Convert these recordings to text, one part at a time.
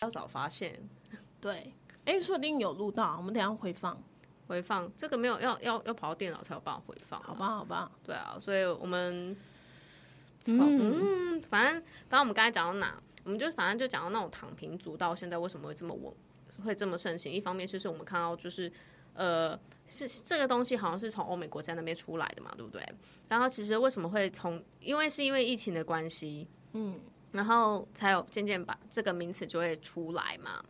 要早发现。对，哎，说不定有录到，我们等一下回放，回放，这个没有要要要跑到电脑才有办法回放，好吧？好吧，对啊，所以我们嗯，反正反正我们刚才讲到哪，我们就反正就讲到那种躺平族到现在为什么会这么稳，会这么盛行。一方面就是我们看到就是呃是这个东西好像是从欧美国家那边出来的嘛，对不对？然后其实为什么会从，因为是因为疫情的关系，嗯，然后才有渐渐把这个名词就会出来嘛。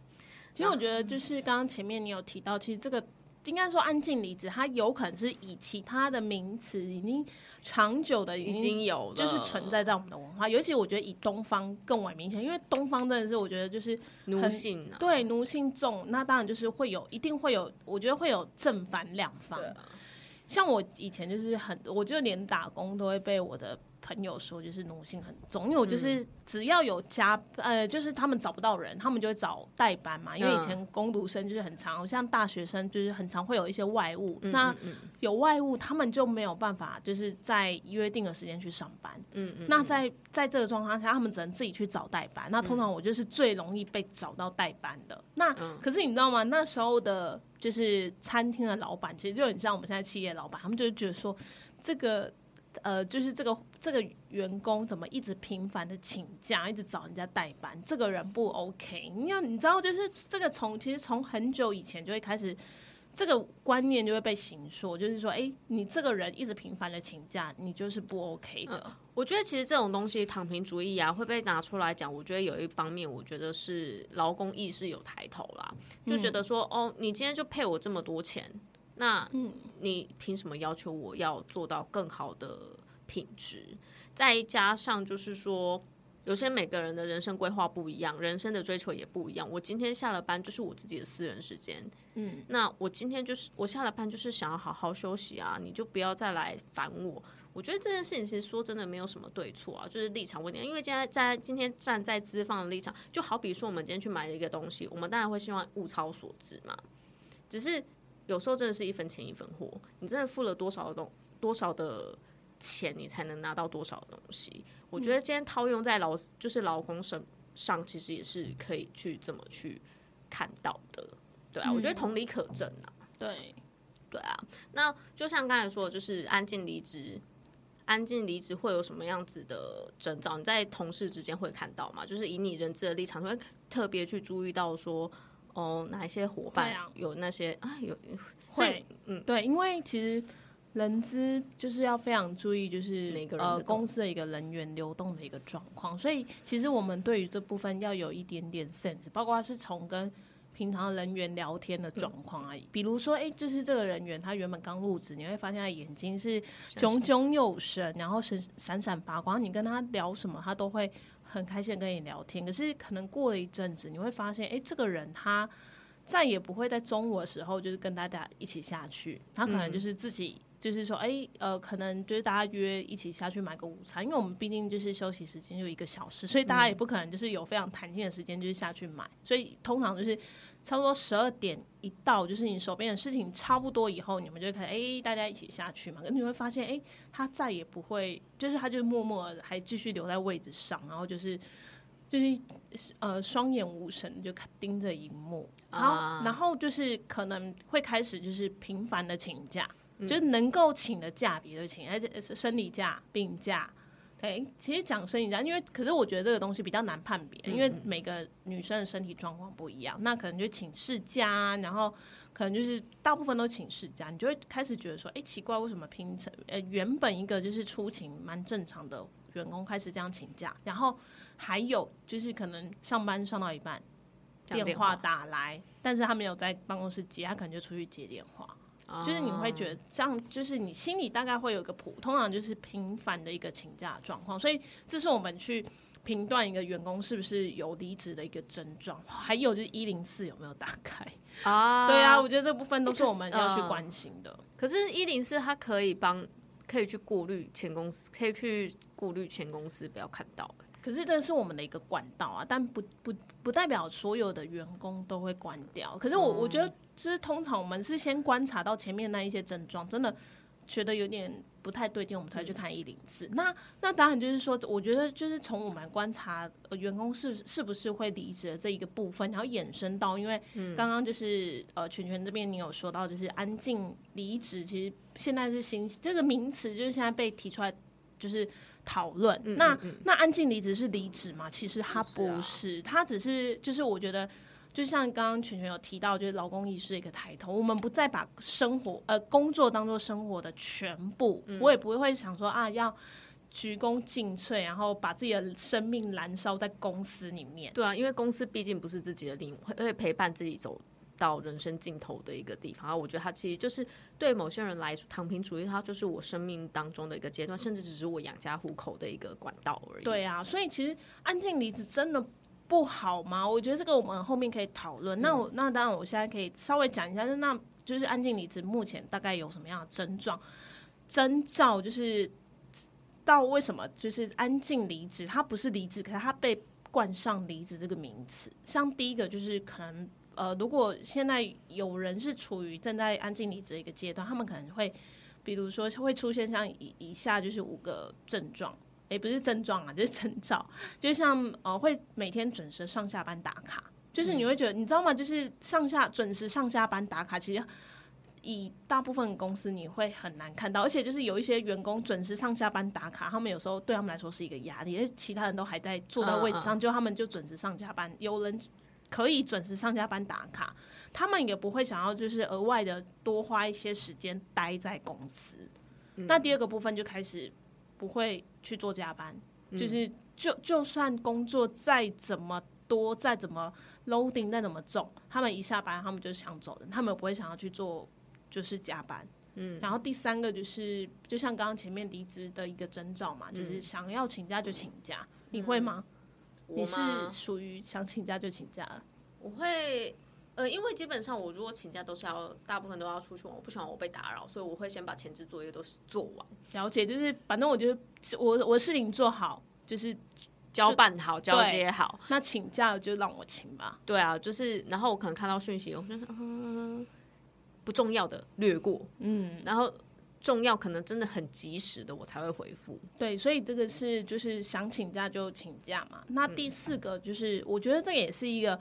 其实我觉得就是刚刚前面你有提到，其实这个应该说安静离职，它有可能是以其他的名词已经长久的已经有就是存在在我们的文化，尤其我觉得以东方更为明显，因为东方真的是我觉得就是奴性啊，对奴性重，那当然就是会有一定会有，我觉得会有正反两方。像我以前就是很，我就连打工都会被我的。朋友说，就是奴性很重，因为我就是只要有加，呃，就是他们找不到人，他们就会找代班嘛。因为以前工读生就是很常，像大学生就是很常会有一些外务，那有外务，他们就没有办法就是在约定的时间去上班。嗯嗯。那在在这个状况下，他们只能自己去找代班。那通常我就是最容易被找到代班的。那可是你知道吗？那时候的就是餐厅的老板，其实就很像我们现在企业老板，他们就觉得说这个。呃，就是这个这个员工怎么一直频繁的请假，一直找人家代班，这个人不 OK。你要你知道，就是这个从其实从很久以前就会开始，这个观念就会被形塑，就是说，哎，你这个人一直频繁的请假，你就是不 OK 的。我觉得其实这种东西躺平主义啊，会被拿出来讲。我觉得有一方面，我觉得是劳工意识有抬头啦，就觉得说，哦，你今天就配我这么多钱。那你凭什么要求我要做到更好的品质？再加上就是说，有些每个人的人生规划不一样，人生的追求也不一样。我今天下了班就是我自己的私人时间，嗯，那我今天就是我下了班就是想要好好休息啊，你就不要再来烦我。我觉得这件事情其实说真的没有什么对错啊，就是立场问题。因为今天在今天站在资方的立场，就好比说我们今天去买了一个东西，我们当然会希望物超所值嘛，只是。有时候真的是一分钱一分货，你真的付了多少的东多少的钱，你才能拿到多少的东西。我觉得今天套用在劳就是劳工身上，其实也是可以去这么去看到的，对啊，我觉得同理可证啊。对，对啊。那就像刚才说，的，就是安静离职，安静离职会有什么样子的征兆？你在同事之间会看到吗？就是以你人资的立场，会特别去注意到说。哦，哪一些伙伴有那些啊？有会嗯，对，因为其实人资就是要非常注意，就是每个呃公司的一个人员流动的一个状况，所以其实我们对于这部分要有一点点 sense，包括是从跟平常人员聊天的状况而已。比如说，哎，就是这个人员他原本刚入职，你会发现他眼睛是炯炯有神，然后闪闪闪发光，你跟他聊什么，他都会。很开心跟你聊天，可是可能过了一阵子，你会发现，哎，这个人他再也不会在中午的时候就是跟大家一起下去，他可能就是自己就是说，哎，呃，可能就是大家约一起下去买个午餐，因为我们毕竟就是休息时间就一个小时，所以大家也不可能就是有非常弹性的时间就是下去买，所以通常就是。差不多十二点一到，就是你手边的事情差不多以后，你们就可以哎，大家一起下去嘛。可你会发现，哎，他再也不会，就是他就默默还继续留在位置上，然后就是就是呃双眼无神，就盯着荧幕。然后然后就是可能会开始就是频繁的请假，就是能够请的假别的请，而且是生理假、病假。对，其实讲生理假，因为可是我觉得这个东西比较难判别，因为每个女生的身体状况不一样，那可能就请事假，然后可能就是大部分都请事假，你就会开始觉得说，哎，奇怪，为什么拼成呃原本一个就是出勤蛮正常的员工开始这样请假，然后还有就是可能上班上到一半，电话打来，但是他没有在办公室接，他可能就出去接电话。就是你会觉得这样，就是你心里大概会有一个谱，通常就是频繁的一个请假状况，所以这是我们去评断一个员工是不是有离职的一个症状。还有就是一零四有没有打开啊？对啊，我觉得这部分都是我们要去关心的。可是，一零四它可以帮，可以去过滤前公司，可以去过滤前公司不要看到。可是这是我们的一个管道啊，但不不不代表所有的员工都会关掉。可是我我觉得。就是通常我们是先观察到前面那一些症状，真的觉得有点不太对劲，我们才去看一零四。那那当然就是说，我觉得就是从我们观察员工是是不是会离职的这一个部分，然后衍生到，因为刚刚就是呃，全全这边你有说到，就是安静离职，其实现在是新这个名词，就是现在被提出来，就是讨论。那那安静离职是离职吗？其实他不是，他只是就是我觉得。就像刚刚全全有提到，就是劳工意识的一个抬头，我们不再把生活呃工作当做生活的全部，我也不会想说啊要鞠躬尽瘁，然后把自己的生命燃烧在公司里面。对啊，因为公司毕竟不是自己的灵魂，会陪伴自己走到人生尽头的一个地方。我觉得它其实就是对某些人来说，躺平主义它就是我生命当中的一个阶段，甚至只是我养家糊口的一个管道而已。对啊，所以其实安静离职真的。不好吗？我觉得这个我们后面可以讨论。那我那当然，我现在可以稍微讲一下。那就是安静离职目前大概有什么样的症状？征兆就是到为什么就是安静离职？它不是离职，可是它被冠上离职这个名词。像第一个就是可能呃，如果现在有人是处于正在安静离职的一个阶段，他们可能会比如说会出现像以以下就是五个症状。也不是症状啊，就是征兆，就像呃，会每天准时上下班打卡，就是你会觉得，你知道吗？就是上下准时上下班打卡，其实以大部分公司你会很难看到，而且就是有一些员工准时上下班打卡，他们有时候对他们来说是一个压力，其他人都还在坐在位置上，就他们就准时上下班，有人可以准时上下班打卡，他们也不会想要就是额外的多花一些时间待在公司。那第二个部分就开始。不会去做加班，就是就就算工作再怎么多，再怎么 loading 再怎么重，他们一下班他们就想走人，他们不会想要去做就是加班。嗯，然后第三个就是就像刚刚前面离职的一个征兆嘛，就是想要请假就请假，你会吗？你是属于想请假就请假？我会。呃，因为基本上我如果请假都是要大部分都要出去玩，我不喜欢我被打扰，所以我会先把前置作业都是做完。了解，就是反正我觉得我我事情做好，就是交办好、交接好。那请假就让我请吧。对啊，就是然后我可能看到讯息，我就嗯不重要的略过，嗯，然后重要可能真的很及时的我才会回复。对，所以这个是就是想请假就请假嘛。那第四个就是我觉得这也是一个。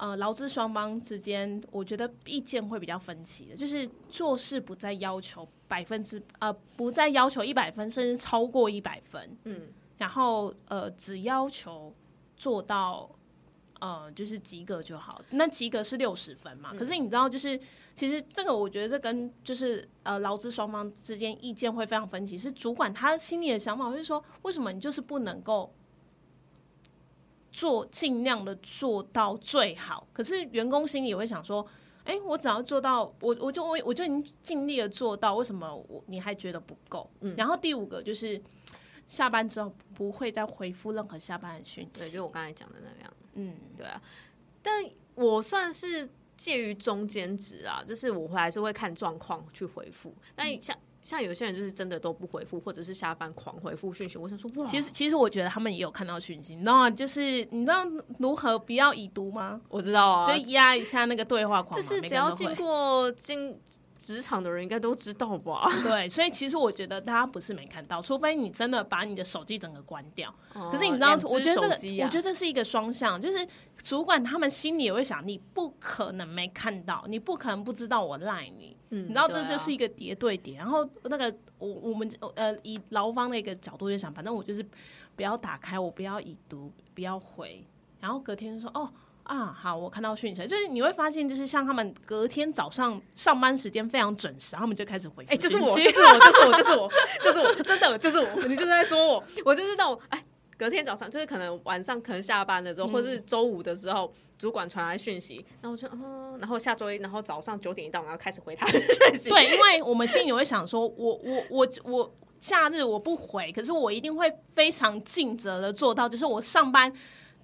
呃，劳资双方之间，我觉得意见会比较分歧的，就是做事不再要求百分之呃，不再要求一百分，甚至超过一百分，嗯，然后呃，只要求做到呃，就是及格就好。那及格是六十分嘛？可是你知道，就是其实这个，我觉得这跟就是呃，劳资双方之间意见会非常分歧。是主管他心里的想法，就是说为什么你就是不能够？做尽量的做到最好，可是员工心里也会想说：“哎，我只要做到，我我就我我就已经尽力的做到，为什么我你还觉得不够？”嗯，然后第五个就是下班之后不会再回复任何下班的讯息，对，就我刚才讲的那样。嗯，对啊，但我算是介于中间值啊，就是我还是会看状况去回复，但像。像有些人就是真的都不回复，或者是下班狂回复讯息。我想说，哇，其实其实我觉得他们也有看到讯息，你知道吗？就是你知道如何不要已读吗？我知道啊，就压一下那个对话框。这是只要经过经。职场的人应该都知道吧？对，所以其实我觉得大家不是没看到，除非你真的把你的手机整个关掉。可是你知道，我觉得这个，我觉得这是一个双向，就是主管他们心里也会想，你不可能没看到，你不可能不知道我赖你。嗯，你知道这就是一个叠对叠。然后那个我我们呃以劳方的一个角度就想，反正我就是不要打开，我不要已读，不要回。然后隔天就说哦。啊，好，我看到讯息，就是你会发现，就是像他们隔天早上上班时间非常准时，他们就开始回。哎，就是我，就是我，就是我，就是我，就是我，真的就是我，你就是在说我，我就是那种哎，隔天早上就是可能晚上可能下班的时候，或是周五的时候，主管传来讯息，然后我就嗯，然后下周一，然后早上九点一到，然后开始回他的讯息。对，因为我们心里会想说，我我我我假日我不回，可是我一定会非常尽责的做到，就是我上班。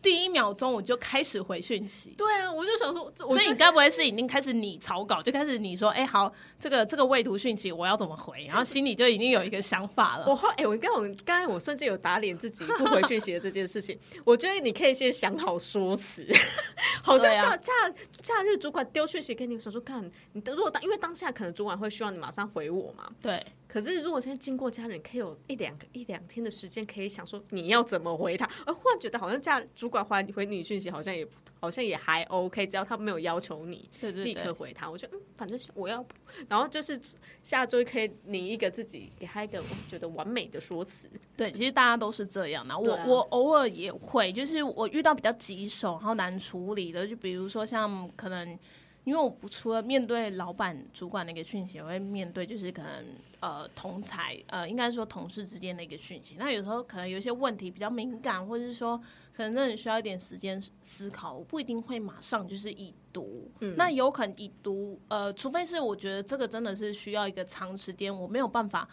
第一秒钟我就开始回讯息。对啊，我就想说，所以你该不会是已经开始拟草稿，就开始你说，哎，好，这个这个未读讯息我要怎么回？然后心里就已经有一个想法了。我后哎，我刚我刚才我甚至有打脸自己不回讯息的这件事情。我觉得你可以先想好说辞，好像假假假日主管丢讯息给你，想说看你如果当因为当下可能主管会希望你马上回我嘛。对。可是，如果现在经过家人，可以有一两个一两天的时间，可以想说你要怎么回他，而忽然觉得好像家主管回回你讯息，好像也好像也还 OK，只要他没有要求你立刻回他，我觉得嗯，反正我要，然后就是下周可以拟一个自己给他一个我觉得完美的说辞。对，其实大家都是这样的，我我偶尔也会，就是我遇到比较棘手然后难处理的，就比如说像可能。因为我不除了面对老板、主管的一个讯息，我会面对就是可能呃同才呃应该说同事之间的一个讯息。那有时候可能有一些问题比较敏感，或者是说可能真的需要一点时间思考，我不一定会马上就是已读。嗯，那有可能已读呃，除非是我觉得这个真的是需要一个长时间，我没有办法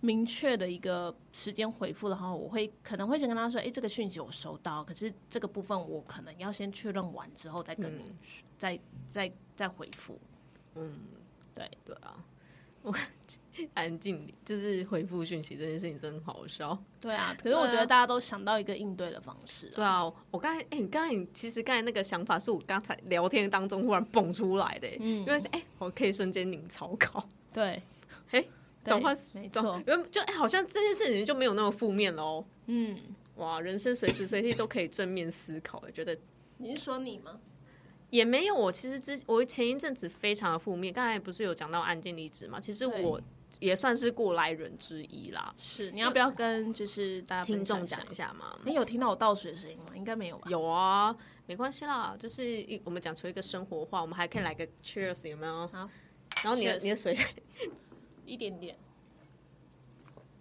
明确的一个时间回复的话，我会可能会先跟他说：“哎，这个讯息我收到，可是这个部分我可能要先确认完之后再跟你再再。”再回复，嗯，对。对啊，我 安静就是回复讯息这件事情真的好笑，对啊，可是我觉得大家都想到一个应对的方式，对啊，我刚才哎，你刚才你其实刚才那个想法是我刚才聊天当中忽然蹦出来的，嗯，因为哎，我可以瞬间拧草稿，对，哎，转换没错，因为就哎，好像这件事情就没有那么负面喽，嗯，哇，人生随时随地都可以正面思考，觉得你是说你吗？也没有，我其实之我前一阵子非常的负面，刚才不是有讲到案件离职嘛？其实我也算是过来人之一啦。是，你要不要跟就是大家听众讲一下嘛？你有听到我倒水的声音吗？应该没有吧？有啊，没关系啦，就是一我们讲出一个生活化，我们还可以来个 cheers 有没有？好，然后你的你的水 一点点。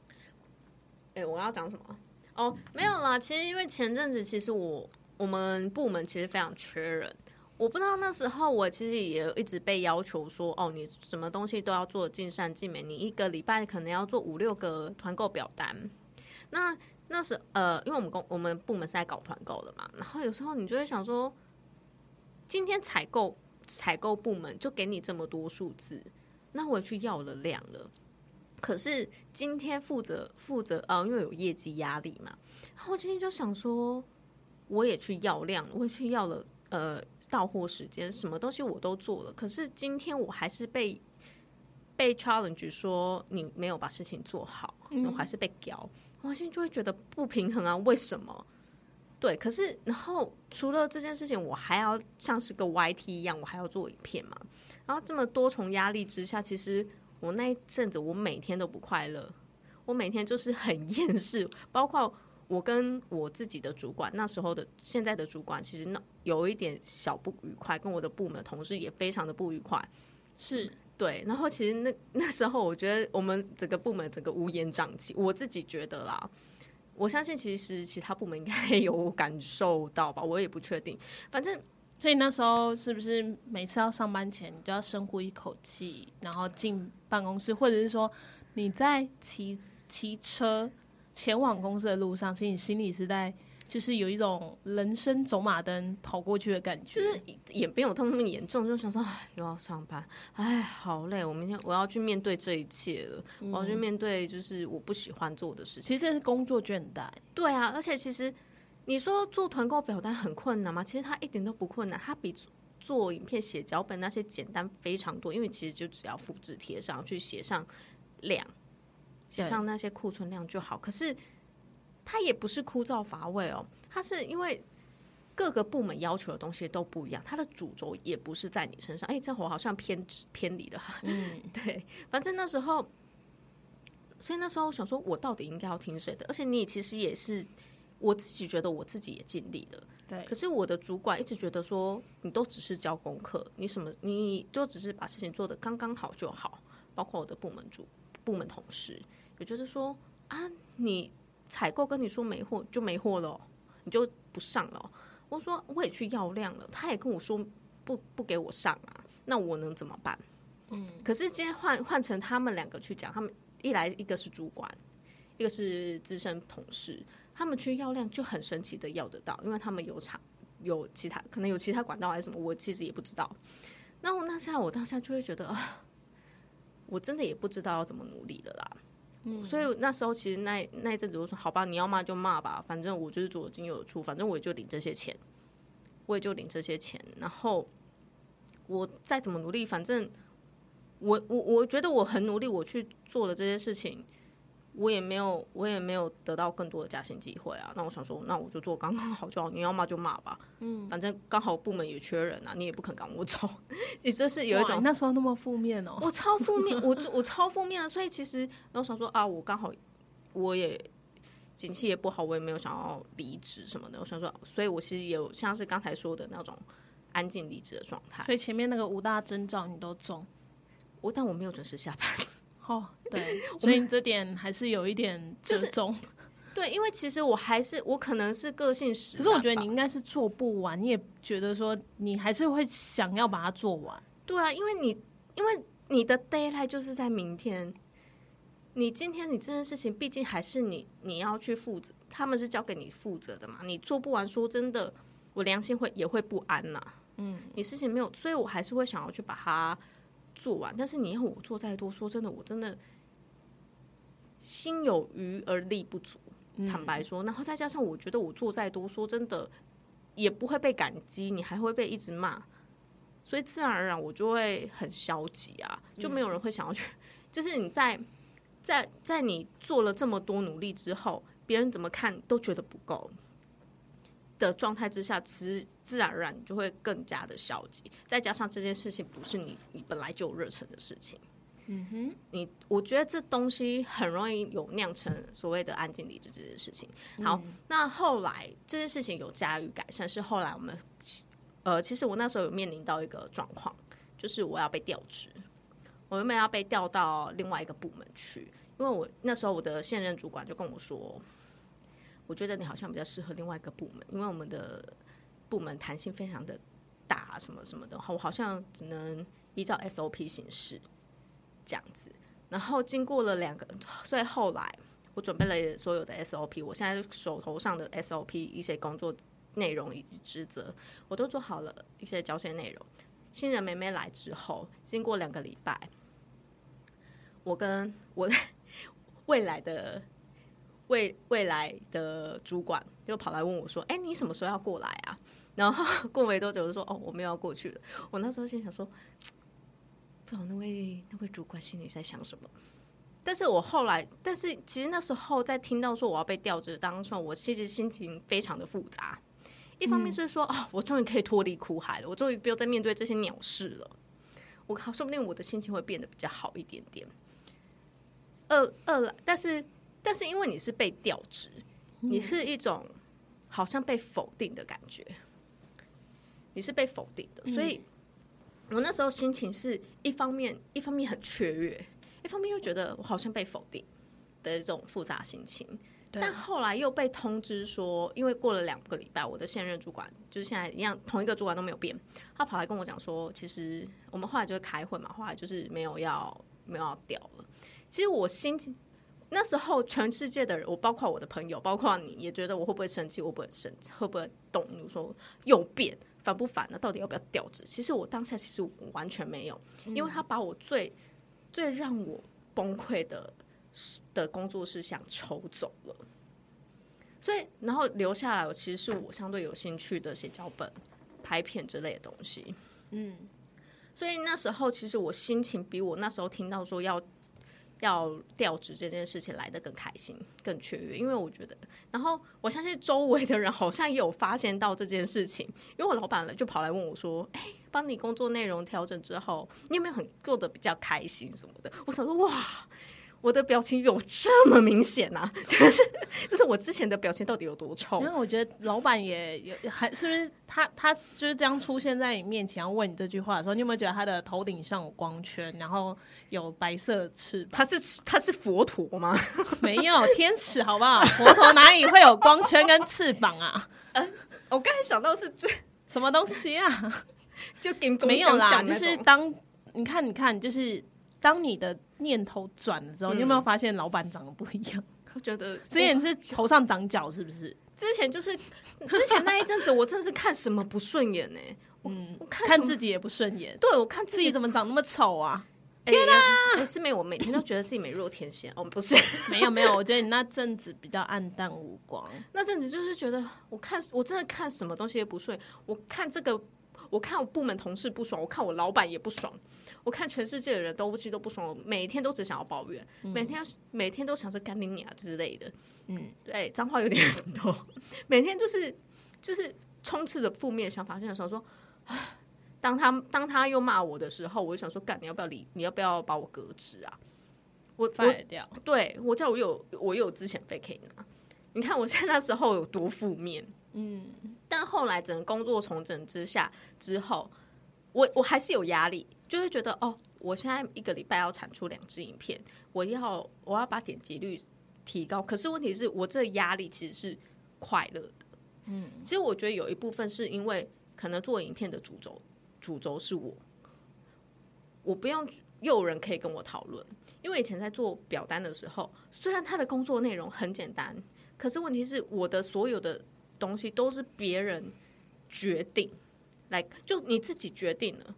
哎，我要讲什么？哦，没有啦，其实因为前阵子其实我我们部门其实非常缺人。我不知道那时候我其实也一直被要求说，哦，你什么东西都要做尽善尽美，你一个礼拜可能要做五六个团购表单。那那是呃，因为我们公我们部门是在搞团购的嘛，然后有时候你就会想说，今天采购采购部门就给你这么多数字，那我也去要了量了，可是今天负责负责呃，因为有业绩压力嘛，然后我今天就想说，我也去要量，我也去要了。呃，到货时间什么东西我都做了，可是今天我还是被被 challenge 说你没有把事情做好，我还是被屌，我现在就会觉得不平衡啊，为什么？对，可是然后除了这件事情，我还要像是个 YT 一样，我还要做影片嘛，然后这么多重压力之下，其实我那一阵子我每天都不快乐，我每天就是很厌世，包括。我跟我自己的主管，那时候的现在的主管，其实那有一点小不愉快，跟我的部门同事也非常的不愉快，是对。然后其实那那时候，我觉得我们整个部门整个乌烟瘴气，我自己觉得啦，我相信其实其他部门应该有感受到吧，我也不确定。反正，所以那时候是不是每次要上班前，你就要深呼一口气，然后进办公室，或者是说你在骑骑车？前往公司的路上，其实你心里是在，就是有一种人生走马灯跑过去的感觉，就是也没有他们那么严重，就想说，哎，又要上班，哎，好累，我明天我要去面对这一切了，我要去面对就是我不喜欢做的事情。其实这是工作倦怠。对啊，而且其实你说做团购表单很困难吗？其实它一点都不困难，它比做影片、写脚本那些简单非常多，因为其实就只要复制贴上去，写上量。写上那些库存量就好，可是它也不是枯燥乏味哦，它是因为各个部门要求的东西都不一样，它的主轴也不是在你身上。哎，这我好像偏偏离了。嗯，对，反正那时候，所以那时候想说，我到底应该要听谁的？而且你其实也是我自己觉得我自己也尽力了，对。可是我的主管一直觉得说，你都只是教功课，你什么你就只是把事情做得刚刚好就好，包括我的部门主部门同事。我觉得说啊，你采购跟你说没货就没货了，你就不上了。我说我也去要量了，他也跟我说不不给我上啊，那我能怎么办？嗯，可是今天换换成他们两个去讲，他们一来一个是主管，一个是资深同事，他他们去要量就很神奇的要得到，因为他们有厂有其他可能有其他管道还是什么，我其实也不知道。那我那现在我当下就会觉得啊，我真的也不知道要怎么努力的啦。所以那时候其实那那一阵子我说好吧，你要骂就骂吧，反正我就是左进右出，反正我也就领这些钱，我也就领这些钱，然后我再怎么努力，反正我我我觉得我很努力，我去做了这些事情。我也没有，我也没有得到更多的加薪机会啊。那我想说，那我就做刚刚好就好。你要骂就骂吧，嗯，反正刚好部门也缺人啊，你也不肯赶我走。你这是有一种那时候那么负面哦，我超负面，我我超负面啊。所以其实，然后想说啊，我刚好我也景气也不好，我也没有想要离职什么的。我想说，所以我其实有像是刚才说的那种安静离职的状态。所以前面那个五大征兆你都中，我但我没有准时下班。哦，对，所以这点还是有一点折中。对，因为其实我还是我可能是个性使可是我觉得你应该是做不完，你也觉得说你还是会想要把它做完。对啊，因为你因为你的 d a y l i g h t 就是在明天，你今天你这件事情毕竟还是你你要去负责，他们是交给你负责的嘛，你做不完，说真的，我良心会也会不安呐。嗯，你事情没有，所以我还是会想要去把它。做完，但是你要我做再多，说真的，我真的心有余而力不足。坦白说，然后再加上我觉得我做再多，说真的也不会被感激，你还会被一直骂，所以自然而然我就会很消极啊，就没有人会想要去。就是你在在在你做了这么多努力之后，别人怎么看都觉得不够。的状态之下，自自然而然你就会更加的消极。再加上这件事情不是你你本来就有热忱的事情，嗯哼，你我觉得这东西很容易有酿成所谓的安静离职这件事情。好，那后来这件事情有加以改善，是后来我们呃，其实我那时候有面临到一个状况，就是我要被调职，我原本要被调到另外一个部门去，因为我那时候我的现任主管就跟我说。我觉得你好像比较适合另外一个部门，因为我们的部门弹性非常的大，什么什么的，我好像只能依照 SOP 形式这样子。然后经过了两个，所以后来我准备了所有的 SOP，我现在手头上的 SOP 一些工作内容以及职责，我都做好了一些交接内容。新人妹妹来之后，经过两个礼拜，我跟我 未来的。未未来的主管就跑来问我说：“哎，你什么时候要过来啊？”然后过没多久就说：“哦，我们要过去了。”我那时候心想说：“不知道那位那位主管心里在想什么。”但是我后来，但是其实那时候在听到说我要被调职当中，我其实心情非常的复杂。一方面是说：“哦，我终于可以脱离苦海了，我终于不用再面对这些鸟事了。”我靠，说不定我的心情会变得比较好一点点。二二来，但是。但是因为你是被调职，你是一种好像被否定的感觉，你是被否定的，所以我那时候心情是一方面一方面很雀跃，一方面又觉得我好像被否定的这种复杂心情。但后来又被通知说，因为过了两个礼拜，我的现任主管就是现在一样，同一个主管都没有变，他跑来跟我讲说，其实我们后来就是开会嘛，后来就是没有要没有要调了。其实我心情。那时候，全世界的人，我包括我的朋友，包括你也觉得我会不会生气？我不会生，会不会动你？说又变烦不烦呢？到底要不要调职？其实我当下其实完全没有，因为他把我最最让我崩溃的的工作事项抽走了，所以然后留下来，我其实是我相对有兴趣的写脚本、拍片之类的东西。嗯，所以那时候其实我心情比我那时候听到说要。要调职这件事情来的更开心、更雀跃，因为我觉得，然后我相信周围的人好像也有发现到这件事情，因为我老板就跑来问我说：“哎，帮你工作内容调整之后，你有没有很做的比较开心什么的？”我想说，哇。我的表情有这么明显呐？就是就是我之前的表情到底有多臭？因为我觉得老板也有还是不是他他就是这样出现在你面前要问你这句话的时候，你有没有觉得他的头顶上有光圈，然后有白色翅膀？他是他是佛陀吗？没有天使，好不好？佛陀哪里会有光圈跟翅膀啊？嗯，我刚才想到是最什么东西啊？就给没有啦，就是当你看你看，就是当你的。念头转了之后，你有没有发现老板长得不一样？我觉得 之前是头上长角，是不是？之前就是之前那一阵子，我真的是看什么不顺眼呢？嗯，我看自己也不顺眼。对，我看自己怎么长那么丑啊！天哪，是没有，我每天都觉得自己美若天仙。哦，不是，没有没有，我觉得你那阵子比较暗淡无光。那阵子就是觉得，我看我真的看什么东西也不顺。我看这个，我看我部门同事不爽，我看我老板也不爽。我看全世界的人都其实都不爽，每天都只想要抱怨，每天每天都想着干你娘之类的，嗯，对，脏话有点多，每天就是就是充斥着负面想法，就想说，当他当他又骂我的时候，我就想说，干你要不要离？你要不要把我革职啊？我我掉，对我知道我有我有资遣费可以拿，你看我现在那时候有多负面，嗯，但后来整个工作重整之下之后，我我还是有压力。就会觉得哦，我现在一个礼拜要产出两支影片，我要我要把点击率提高。可是问题是我这压力其实是快乐的，嗯，其实我觉得有一部分是因为可能做影片的主轴主轴是我，我不用又有人可以跟我讨论。因为以前在做表单的时候，虽然他的工作内容很简单，可是问题是我的所有的东西都是别人决定，来就你自己决定了，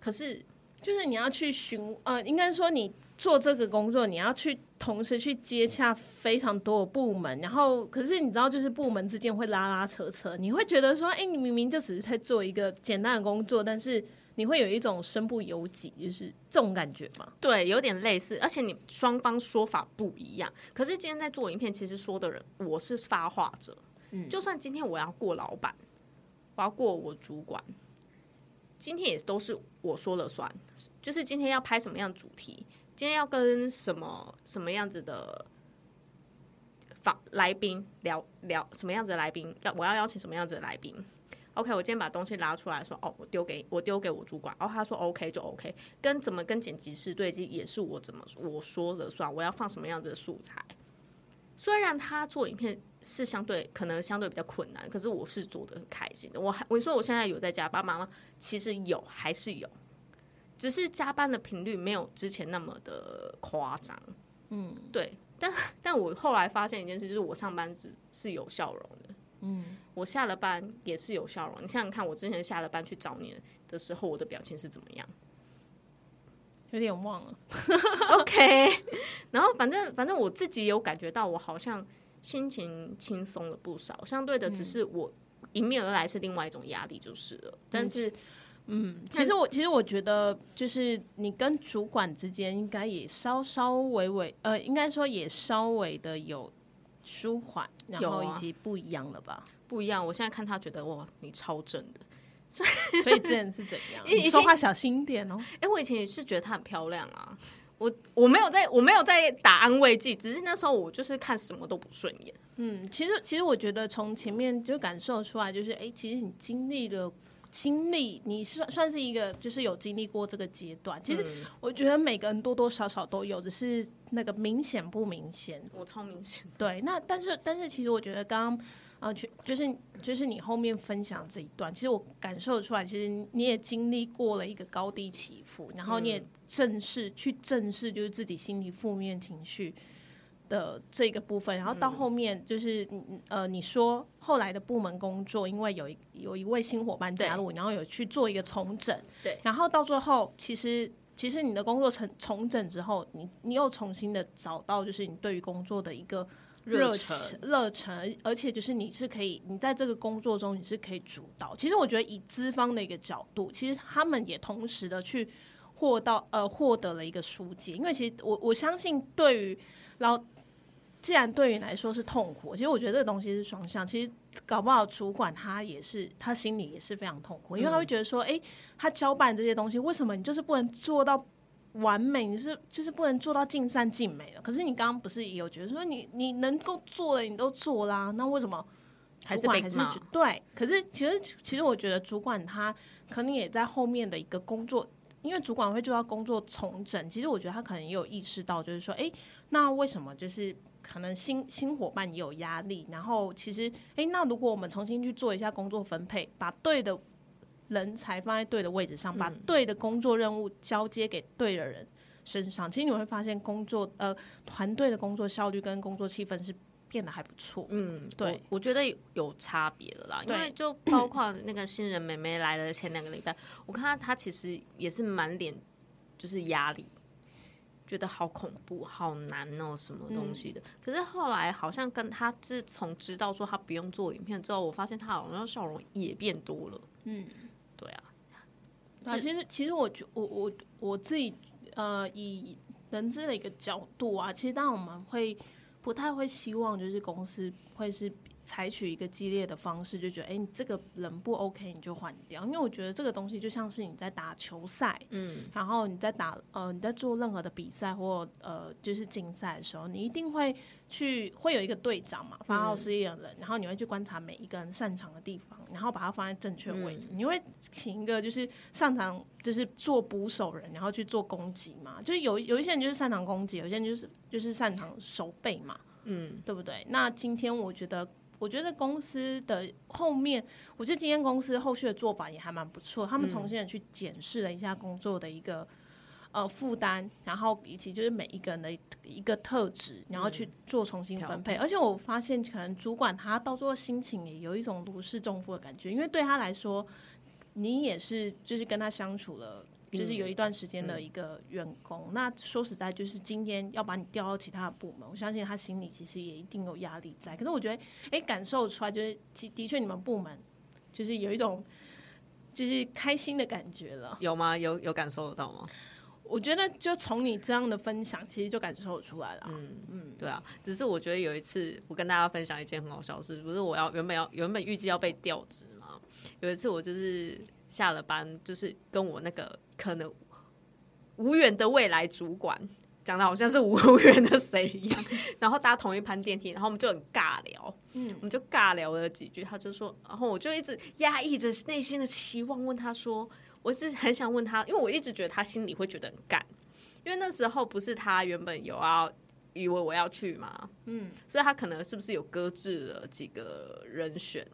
可是。就是你要去询，呃，应该说你做这个工作，你要去同时去接洽非常多的部门，然后可是你知道，就是部门之间会拉拉扯扯，你会觉得说，哎，你明明就只是在做一个简单的工作，但是你会有一种身不由己，就是这种感觉吗？对，有点类似，而且你双方说法不一样。可是今天在做影片，其实说的人我是发话者，嗯，就算今天我要过老板，包括我主管。今天也都是我说了算，就是今天要拍什么样主题，今天要跟什么什么样子的访来宾聊聊什么样子的来宾，要我要邀请什么样子的来宾。OK，我今天把东西拉出来说，哦，我丢给我丢给我主管，然后他说 OK 就 OK，跟怎么跟剪辑师对接也是我怎么我说了算，我要放什么样子的素材。虽然他做影片是相对可能相对比较困难，可是我是做的很开心的。我还我说我现在有在加班吗？其实有，还是有，只是加班的频率没有之前那么的夸张。嗯，对。但但我后来发现一件事，就是我上班是是有笑容的。嗯，我下了班也是有笑容。你想想看，我之前下了班去找你的时候，我的表情是怎么样？有点忘了，OK。然后反正反正我自己有感觉到，我好像心情轻松了不少。相对的，只是我迎面而来是另外一种压力就是了。但是，嗯，其实我其实我觉得，就是你跟主管之间应该也稍稍微微，呃，应该说也稍微的有舒缓，然后以及不一样了吧？不一样。我现在看他觉得哇，你超正的。所以所以之前是怎样？你说话小心点哦。哎，我以前也是觉得她很漂亮啊。我我没有在，我没有在打安慰剂，只是那时候我就是看什么都不顺眼。嗯，其实其实我觉得从前面就感受出来，就是哎，其实你经历了经历，你算算是一个就是有经历过这个阶段。其实我觉得每个人多多少少都有，只是那个明显不明显。我超明显。对，那但是但是其实我觉得刚刚。啊，就就是就是你后面分享这一段，其实我感受出来，其实你也经历过了一个高低起伏，然后你也正视去正视，就是自己心里负面情绪的这个部分，然后到后面就是呃，你说后来的部门工作，因为有一有一位新伙伴加入，然后有去做一个重整，对，然后到最后，其实其实你的工作重重整之后，你你又重新的找到，就是你对于工作的一个。热忱，热忱，而且就是你是可以，你在这个工作中你是可以主导。其实我觉得以资方的一个角度，其实他们也同时的去获到呃获得了一个疏解。因为其实我我相信，对于然后既然对于来说是痛苦，其实我觉得这个东西是双向。其实搞不好主管他也是他心里也是非常痛苦，因为他会觉得说，哎，他交办这些东西，为什么你就是不能做到？完美，你是就是不能做到尽善尽美了。可是你刚刚不是也有觉得说你你能够做的你都做啦，那为什么还是还是对？可是其实其实我觉得主管他可能也在后面的一个工作，因为主管会做到工作重整。其实我觉得他可能也有意识到，就是说，哎，那为什么就是可能新新伙伴也有压力？然后其实，哎，那如果我们重新去做一下工作分配，把对的。人才放在对的位置上，把对的工作任务交接给对的人，身上，其实你会发现工作呃团队的工作效率跟工作气氛是变得还不错。嗯，对，我觉得有差别了啦，因为就包括那个新人妹妹来了前两个礼拜，我看她她其实也是满脸就是压力。觉得好恐怖、好难哦，什么东西的？可是后来好像跟她自从知道说她不用做影片之后，我发现她好像笑容也变多了。嗯，对啊。啊，其实其实我觉我我我自己呃，以人资的一个角度啊，其实当然我们会不太会希望就是公司会是。采取一个激烈的方式，就觉得哎，你这个人不 OK，你就换掉。因为我觉得这个东西就像是你在打球赛，嗯，然后你在打呃你在做任何的比赛或呃就是竞赛的时候，你一定会去会有一个队长嘛，发号施令的人，然后你会去观察每一个人擅长的地方，然后把它放在正确位置。你会请一个就是擅长就是做捕手人，然后去做攻击嘛？就是有有一些人就是擅长攻击，有些人就是就是擅长守备嘛，嗯，对不对？那今天我觉得。我觉得公司的后面，我觉得今天公司后续的做法也还蛮不错。他们重新的去检视了一下工作的一个呃负担，然后以及就是每一个人的一个特质，然后去做重新分配。而且我发现，可能主管他到最后心情也有一种如释重负的感觉，因为对他来说，你也是就是跟他相处了。就是有一段时间的一个员工，那说实在，就是今天要把你调到其他的部门，我相信他心里其实也一定有压力在。可是我觉得，哎，感受出来就是其的确你们部门就是有一种就是开心的感觉了。有吗？有有感受得到吗？我觉得就从你这样的分享，其实就感受出来了。嗯嗯，对啊。只是我觉得有一次，我跟大家分享一件很好笑的事，不是我要原本要原本预计要被调职嘛？有一次我就是下了班，就是跟我那个。可能无缘的未来主管讲的好像是 无缘的谁一样，然后搭同一班电梯，然后我们就很尬聊，嗯，我们就尬聊了几句，他就说，然后我就一直压抑着内心的期望，问他说，我是很想问他，因为我一直觉得他心里会觉得很干，因为那时候不是他原本有要以为我要去嘛，嗯，所以他可能是不是有搁置了几个人选。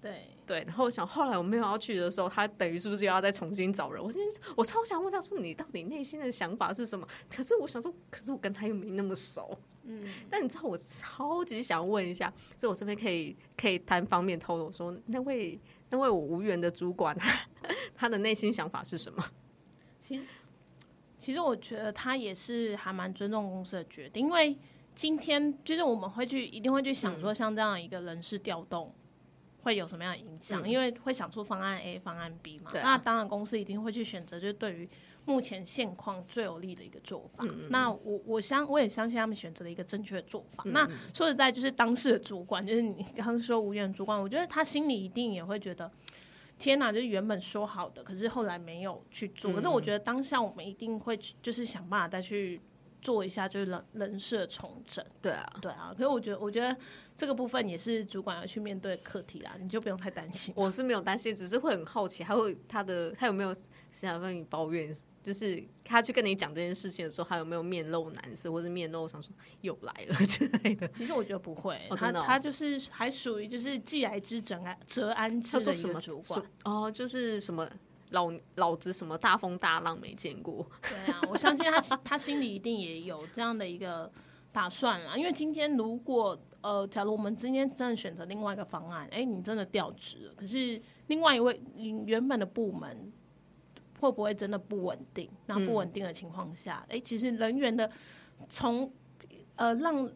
对对，然后我想后来我没有要去的时候，他等于是不是又要再重新找人？我现在我超想问他说，你到底内心的想法是什么？可是我想说，可是我跟他又没那么熟，嗯。但你知道我超级想问一下，所以我这边可以可以单方面透露说，那位那位我无缘的主管，他 的内心想法是什么？其实其实我觉得他也是还蛮尊重公司的决定，因为今天就是我们会去一定会去想说，像这样一个人事调动。会有什么样的影响？因为会想出方案 A、方案 B 嘛。那当然，公司一定会去选择，就是对于目前现况最有利的一个做法。那我我相我也相信他们选择了一个正确的做法。那说实在，就是当事的主管，就是你刚刚说无缘主管，我觉得他心里一定也会觉得，天哪！就是原本说好的，可是后来没有去做。可是我觉得当下我们一定会就是想办法再去。做一下就是人人设重整，对啊，对啊。可是我觉得，我觉得这个部分也是主管要去面对课题啦，你就不用太担心。我是没有担心，只是会很好奇，他会他的他有没有想跟你抱怨，就是他去跟你讲这件事情的时候，他有没有面露难色，或者面露想说又来了之类的。其实我觉得不会，他他就是还属于就是既来之则安则安之的一个主管哦，就是什么。老老子什么大风大浪没见过？对啊，我相信他他心里一定也有这样的一个打算啊。因为今天如果呃，假如我们今天真的选择另外一个方案，哎，你真的调职了，可是另外一位你原本的部门会不会真的不稳定？那不稳定的情况下，哎，其实人员的从呃让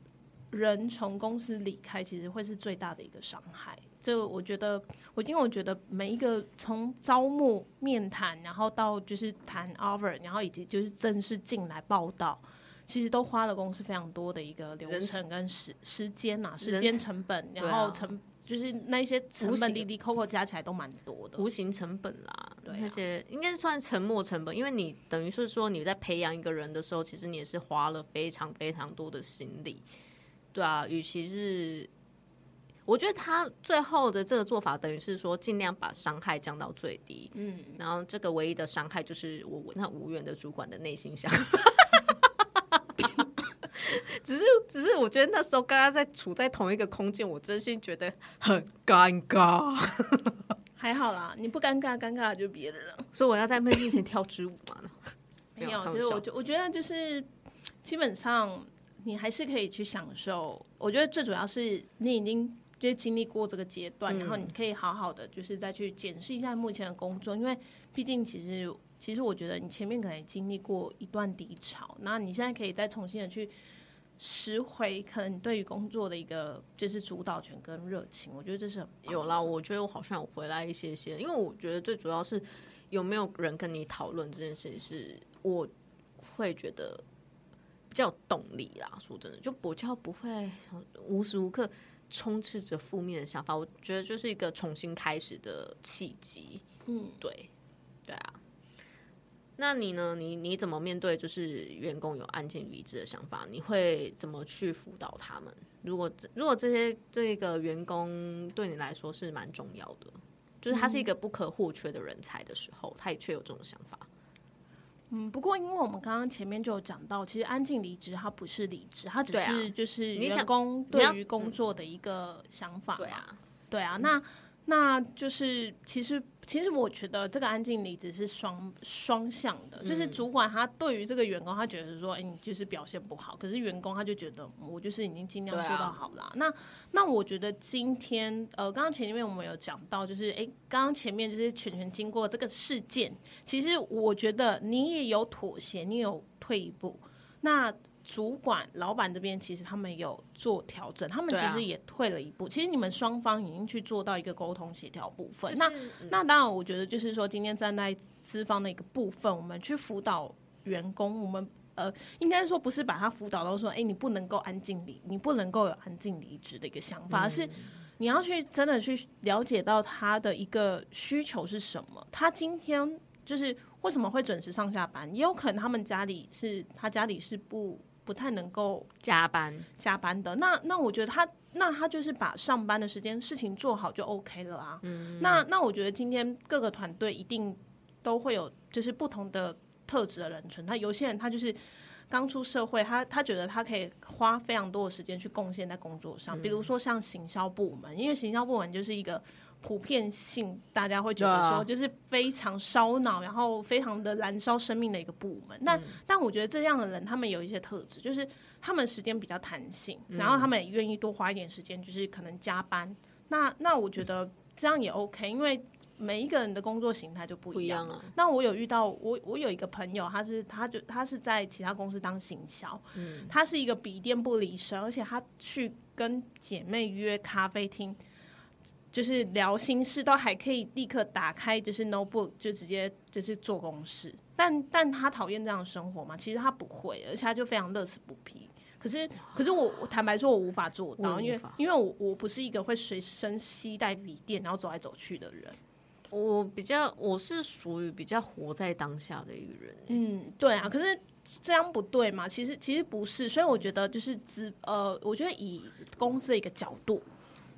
人从公司离开，其实会是最大的一个伤害。就我觉得，我因为我觉得每一个从招募、面谈，然后到就是谈 offer，然后以及就是正式进来报道，其实都花了公司非常多的一个流程跟时时间呐，时间成本，然后成就是那些成本滴滴扣扣加起来都蛮多的，无形成本啦，对那些应该算沉没成本，因为你等于是说你在培养一个人的时候，其实你也是花了非常非常多的心力，对啊，与其是。我觉得他最后的这个做法，等于是说尽量把伤害降到最低。嗯，然后这个唯一的伤害就是我那无缘的主管的内心想法。只是，只是我觉得那时候跟他在处在同一个空间，我真心觉得很尴尬。还好啦，你不尴尬，尴尬的就别人了。所以我要在妹面前跳支舞嘛？没有，就是我觉我觉得就是基本上你还是可以去享受。我觉得最主要是你已经就是经历过这个阶段，然后你可以好好的就是再去检视一下目前的工作，因为毕竟其实其实我觉得你前面可能经历过一段低潮，那你现在可以再重新的去拾回可能你对于工作的一个就是主导权跟热情。我觉得这是有啦，我觉得我好像有回来一些些，因为我觉得最主要是。有没有人跟你讨论这件事情？是我会觉得比较有动力啦。说真的，就比较不会无时无刻充斥着负面的想法。我觉得就是一个重新开始的契机。嗯，对，对啊。那你呢？你你怎么面对就是员工有安静离职的想法？你会怎么去辅导他们？如果如果这些这个员工对你来说是蛮重要的。就是他是一个不可或缺的人才的时候，他也却有这种想法。嗯，不过因为我们刚刚前面就有讲到，其实安静离职它不是离职，它只是就是员工对于工作的一个想法嘛。对啊，那。那就是其实其实我觉得这个安静离职是双双向的，就是主管他对于这个员工，他觉得说，哎，你就是表现不好，可是员工他就觉得我就是已经尽量做到好了。那那我觉得今天呃，刚刚前面我们有讲到，就是哎，刚刚前面就是全全经过这个事件，其实我觉得你也有妥协，你有退一步，那。主管、老板这边其实他们有做调整，他们其实也退了一步。其实你们双方已经去做到一个沟通协调部分。那那当然，我觉得就是说，今天站在资方的一个部分，我们去辅导员工，我们呃，应该说不是把他辅导到说，哎，你不能够安静离，你不能够有安静离职的一个想法，而是你要去真的去了解到他的一个需求是什么。他今天就是为什么会准时上下班？也有可能他们家里是他家里是不。不太能够加班加班的，那那我觉得他那他就是把上班的时间事情做好就 OK 了啊。嗯，那那我觉得今天各个团队一定都会有就是不同的特质的人存，他有些人他就是刚出社会，他他觉得他可以花非常多的时间去贡献在工作上，比如说像行销部门，因为行销部门就是一个。普遍性，大家会觉得说，就是非常烧脑，然后非常的燃烧生命的一个部门。那但我觉得这样的人，他们有一些特质，就是他们时间比较弹性，然后他们也愿意多花一点时间，就是可能加班。那那我觉得这样也 OK，因为每一个人的工作形态就不一样了。那我有遇到，我我有一个朋友，他是他就他是在其他公司当行销，嗯，他是一个笔电不离身，而且他去跟姐妹约咖啡厅。就是聊心事，都还可以立刻打开，就是 notebook 就直接就是做公事。但但他讨厌这样的生活吗？其实他不会，而且他就非常乐此不疲。可是可是我我坦白说，我无法做到，因为因为我我不是一个会随身携带笔电然后走来走去的人。我比较我是属于比较活在当下的一个人。嗯，对啊。可是这样不对嘛？其实其实不是。所以我觉得就是资呃，我觉得以公司的一个角度。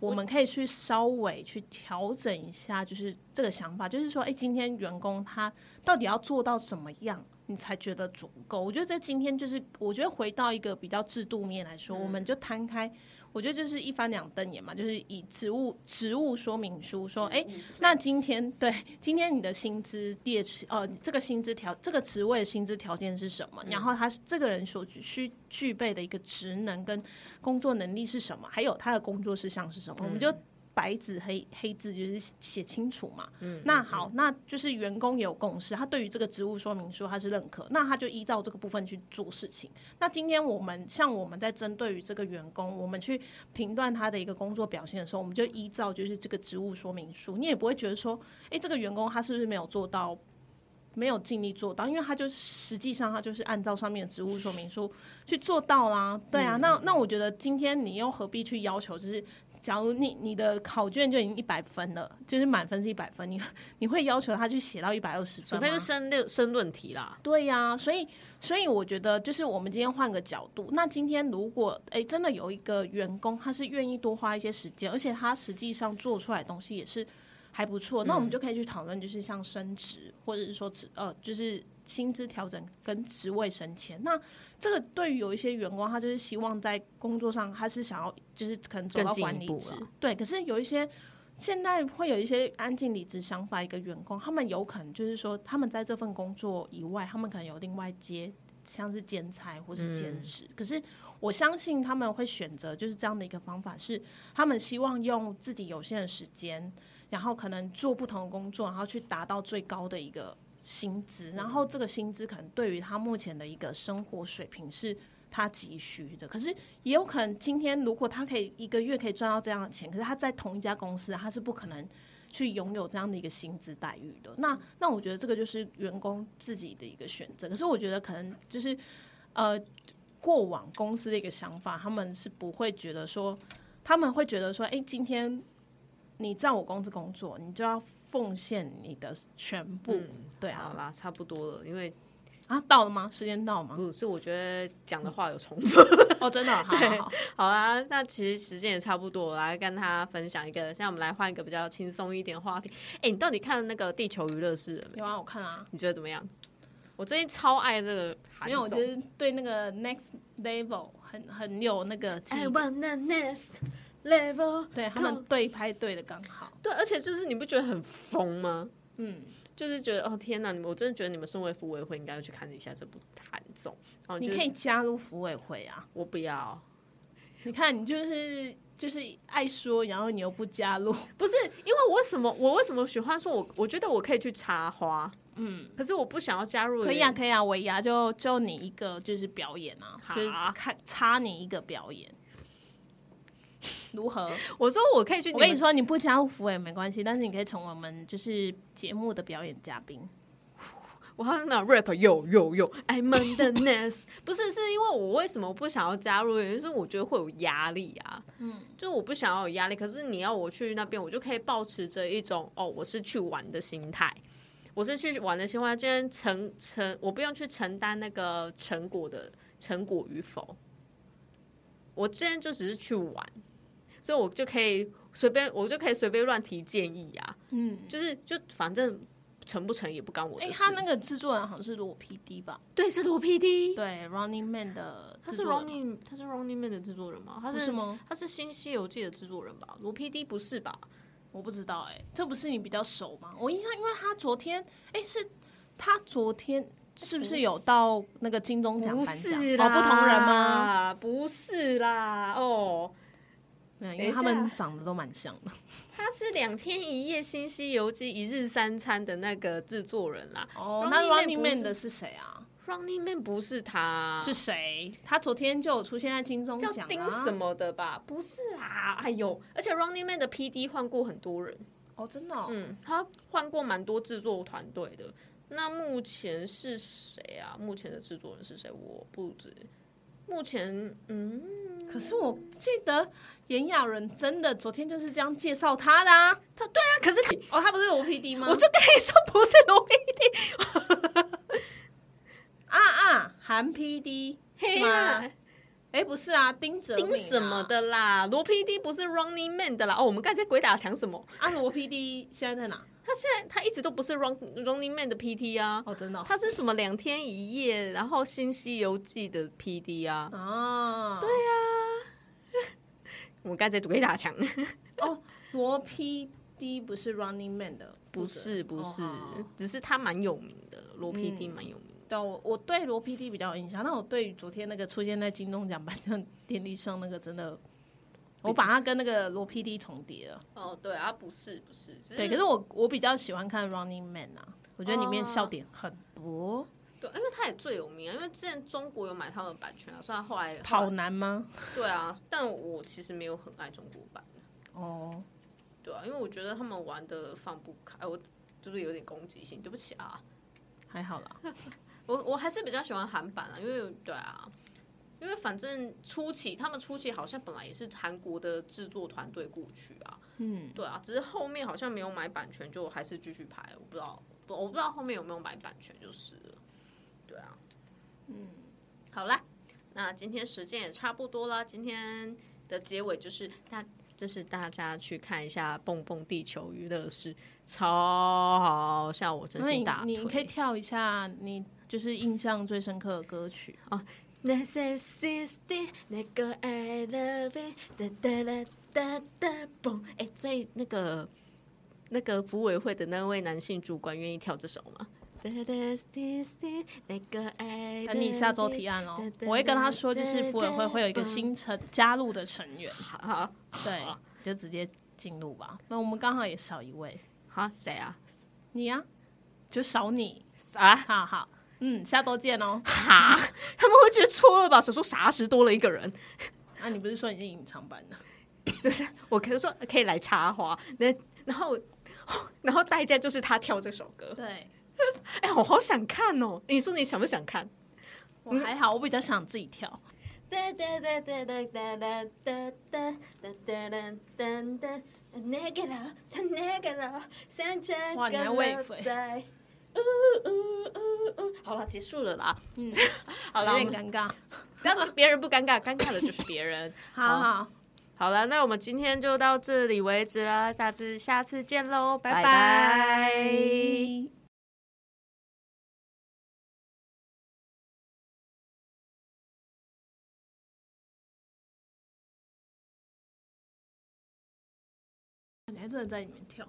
我们可以去稍微去调整一下，就是这个想法，就是说，哎，今天员工他到底要做到怎么样，你才觉得足够？我觉得在今天，就是我觉得回到一个比较制度面来说，我们就摊开。我觉得就是一翻两瞪眼嘛，就是以职务职务说明书说，哎，那今天对今天你的薪资列呃这个薪资条这个职位的薪资条件是什么？然后他这个人所需具备的一个职能跟工作能力是什么？还有他的工作事项是什么？我们就。白纸黑黑字就是写清楚嘛，嗯，那好，那就是员工有共识，他对于这个职务说明书他是认可，那他就依照这个部分去做事情。那今天我们像我们在针对于这个员工，我们去评断他的一个工作表现的时候，我们就依照就是这个职务说明书，你也不会觉得说，哎，这个员工他是不是没有做到，没有尽力做到，因为他就实际上他就是按照上面的职务说明书去做到啦，对啊，那那我觉得今天你又何必去要求就是。假如你你的考卷就已经一百分了，就是满分是一百分，你你会要求他去写到一百二十分除非是申论申论题啦。对呀，所以所以我觉得就是我们今天换个角度，那今天如果哎真的有一个员工他是愿意多花一些时间，而且他实际上做出来的东西也是还不错，那我们就可以去讨论，就是像升职或者是说职呃就是薪资调整跟职位升迁那。这个对于有一些员工，他就是希望在工作上，他是想要就是可能走到管理职，对。可是有一些现在会有一些安静离职想法，一个员工，他们有可能就是说，他们在这份工作以外，他们可能有另外接像是兼差或是兼职，可是我相信他们会选择就是这样的一个方法，是他们希望用自己有限的时间，然后可能做不同的工作，然后去达到最高的一个薪资，然后这个薪资可能对于他目前的一个生活水平是。他急需的，可是也有可能今天如果他可以一个月可以赚到这样的钱，可是他在同一家公司，他是不可能去拥有这样的一个薪资待遇的。那那我觉得这个就是员工自己的一个选择。可是我觉得可能就是呃，过往公司的一个想法，他们是不会觉得说，他们会觉得说，哎，今天你在我公司工作，你就要奉献你的全部。对啊，好啦，差不多了，因为。啊，到了吗？时间到吗？不是，我觉得讲的话有重复。哦，真的，好，好好啦，那其实时间也差不多，我来跟他分享一个。现在我们来换一个比较轻松一点话题。哎，你到底看那个《地球娱乐室》了没有啊？我看啊。你觉得怎么样？我最近超爱这个，因为我觉得对那个 Next Level 很很有那个。I want the next level。对他们对拍对的刚好。对，而且就是你不觉得很疯吗？嗯。就是觉得哦天哪！我真的觉得你们身为服委会应该要去看一下这部韩综。哦，你可以加入服委会啊！我不要。你看，你就是就是爱说，然后你又不加入。不是因为我为什么我为什么喜欢说？我我觉得我可以去插花，嗯，可是我不想要加入。可以啊，可以啊，维亚就就你一个就是表演啊，就是看插你一个表演。如何？我说我可以去。我跟你说，你不加服也没关系，但是你可以成为我们就是节目的表演嘉宾。我好像那 rap 有有有，I'm the nest。不是，是因为我为什么不想要加入？因是我觉得会有压力啊。嗯，就是我不想要有压力。可是你要我去那边，我就可以保持着一种哦，我是去玩的心态。我是去玩的心态。今天承承，我不用去承担那个成果的成果与否。我今天就只是去玩。所以我就可以随便，我就可以随便乱提建议呀。嗯，就是就反正成不成也不干我的事。他那个制作人好像是罗 PD 吧？对，是罗 PD。对，Running Man 的他是 Running 他是 Running Man 的制作人吗？他是吗？他是新西游记的制作人吧？罗 PD 不是吧？我不知道哎，这不是你比较熟吗？我印象，因为他昨天哎，是他昨天是不是有到那个金钟奖颁奖？哦，不同人吗？不是啦，哦。因为他们长得都蛮像的。他是两天一夜《新西游记》一日三餐的那个制作人啦。哦，那 Running Man 的是谁啊？Running Man 不是他，是谁？他昨天就有出现在金钟奖，丁什么的吧？不是啦，哎呦！而且 Running Man 的 PD 换过很多人哦，真的。嗯，他换过蛮多制作团队的。那目前是谁啊？目前的制作人是谁？我不知。目前，嗯，可是我记得。炎亚纶真的昨天就是这样介绍他的啊，他对啊，可是哦，他不是罗 PD 吗？我就跟你说不是罗 PD，啊啊，韩 PD 吗？哎，不是啊，丁哲丁什么的啦，罗 PD 不是 Running Man 的啦。哦，我们刚才在鬼打墙什么？啊，罗 PD 现在在哪？他现在他一直都不是 Run Running Man 的 PT 啊。哦，真的，他是什么两天一夜，然后新西游记的 PD 啊？哦，对呀。我刚才鬼打墙。哦，罗 PD 不是 Running Man 的，不是不是，只是他蛮有名的。罗 PD 蛮有名的。我我对罗 PD 比较有印象，那我对昨天那个出现在金钟奖颁奖典礼上那个真的，我把它跟那个罗 PD 重叠了。哦，对啊，不是不是，对，可是我我比较喜欢看 Running Man 啊，我觉得里面笑点很多。对，因为他也最有名啊，因为之前中国有买他的版权啊，虽然后来跑男吗？对啊，但我其实没有很爱中国版哦，对啊，因为我觉得他们玩的放不开，我就是有点攻击性。对不起啊，还好啦，我我还是比较喜欢韩版啊，因为对啊，因为反正初期他们初期好像本来也是韩国的制作团队过去啊，嗯，对啊，只是后面好像没有买版权，就还是继续拍，我不知道，我不知道后面有没有买版权，就是了。对啊，嗯，好啦，那今天时间也差不多啦。今天的结尾就是大，就是大家去看一下《蹦蹦地球娱乐室》，超好笑，我真心大你可以跳一下，你就是印象最深刻的歌曲啊。necessity，那个 I love it，哒哒哒哒哒嘣。哎，所以那个那个服委会的那位男性主管愿意跳这首吗？那个爱。等你下周提案哦，我会跟他说，就是服委会会有一个新成加入的成员。好，对，就直接进入吧。那我们刚好也少一位，好，谁啊？你呀，就少你啊。好好，嗯，下周见哦。哈，他们会觉得错愕吧？说说啥时多了一个人？啊，你不是说你是隐藏版的？就是我可以说可以来插花，那然后 然后代价就是他跳这首歌。对。哎，我好想看哦！你说你想不想看？我还好，我比较想自己跳。哇，你还喂肥？好了，结束了啦。嗯，好了，有点尴尬，让别人不尴尬，尴尬的就是别人。好好，好了，那我们今天就到这里为止了，大致下次见喽，拜拜。你还真的在里面跳。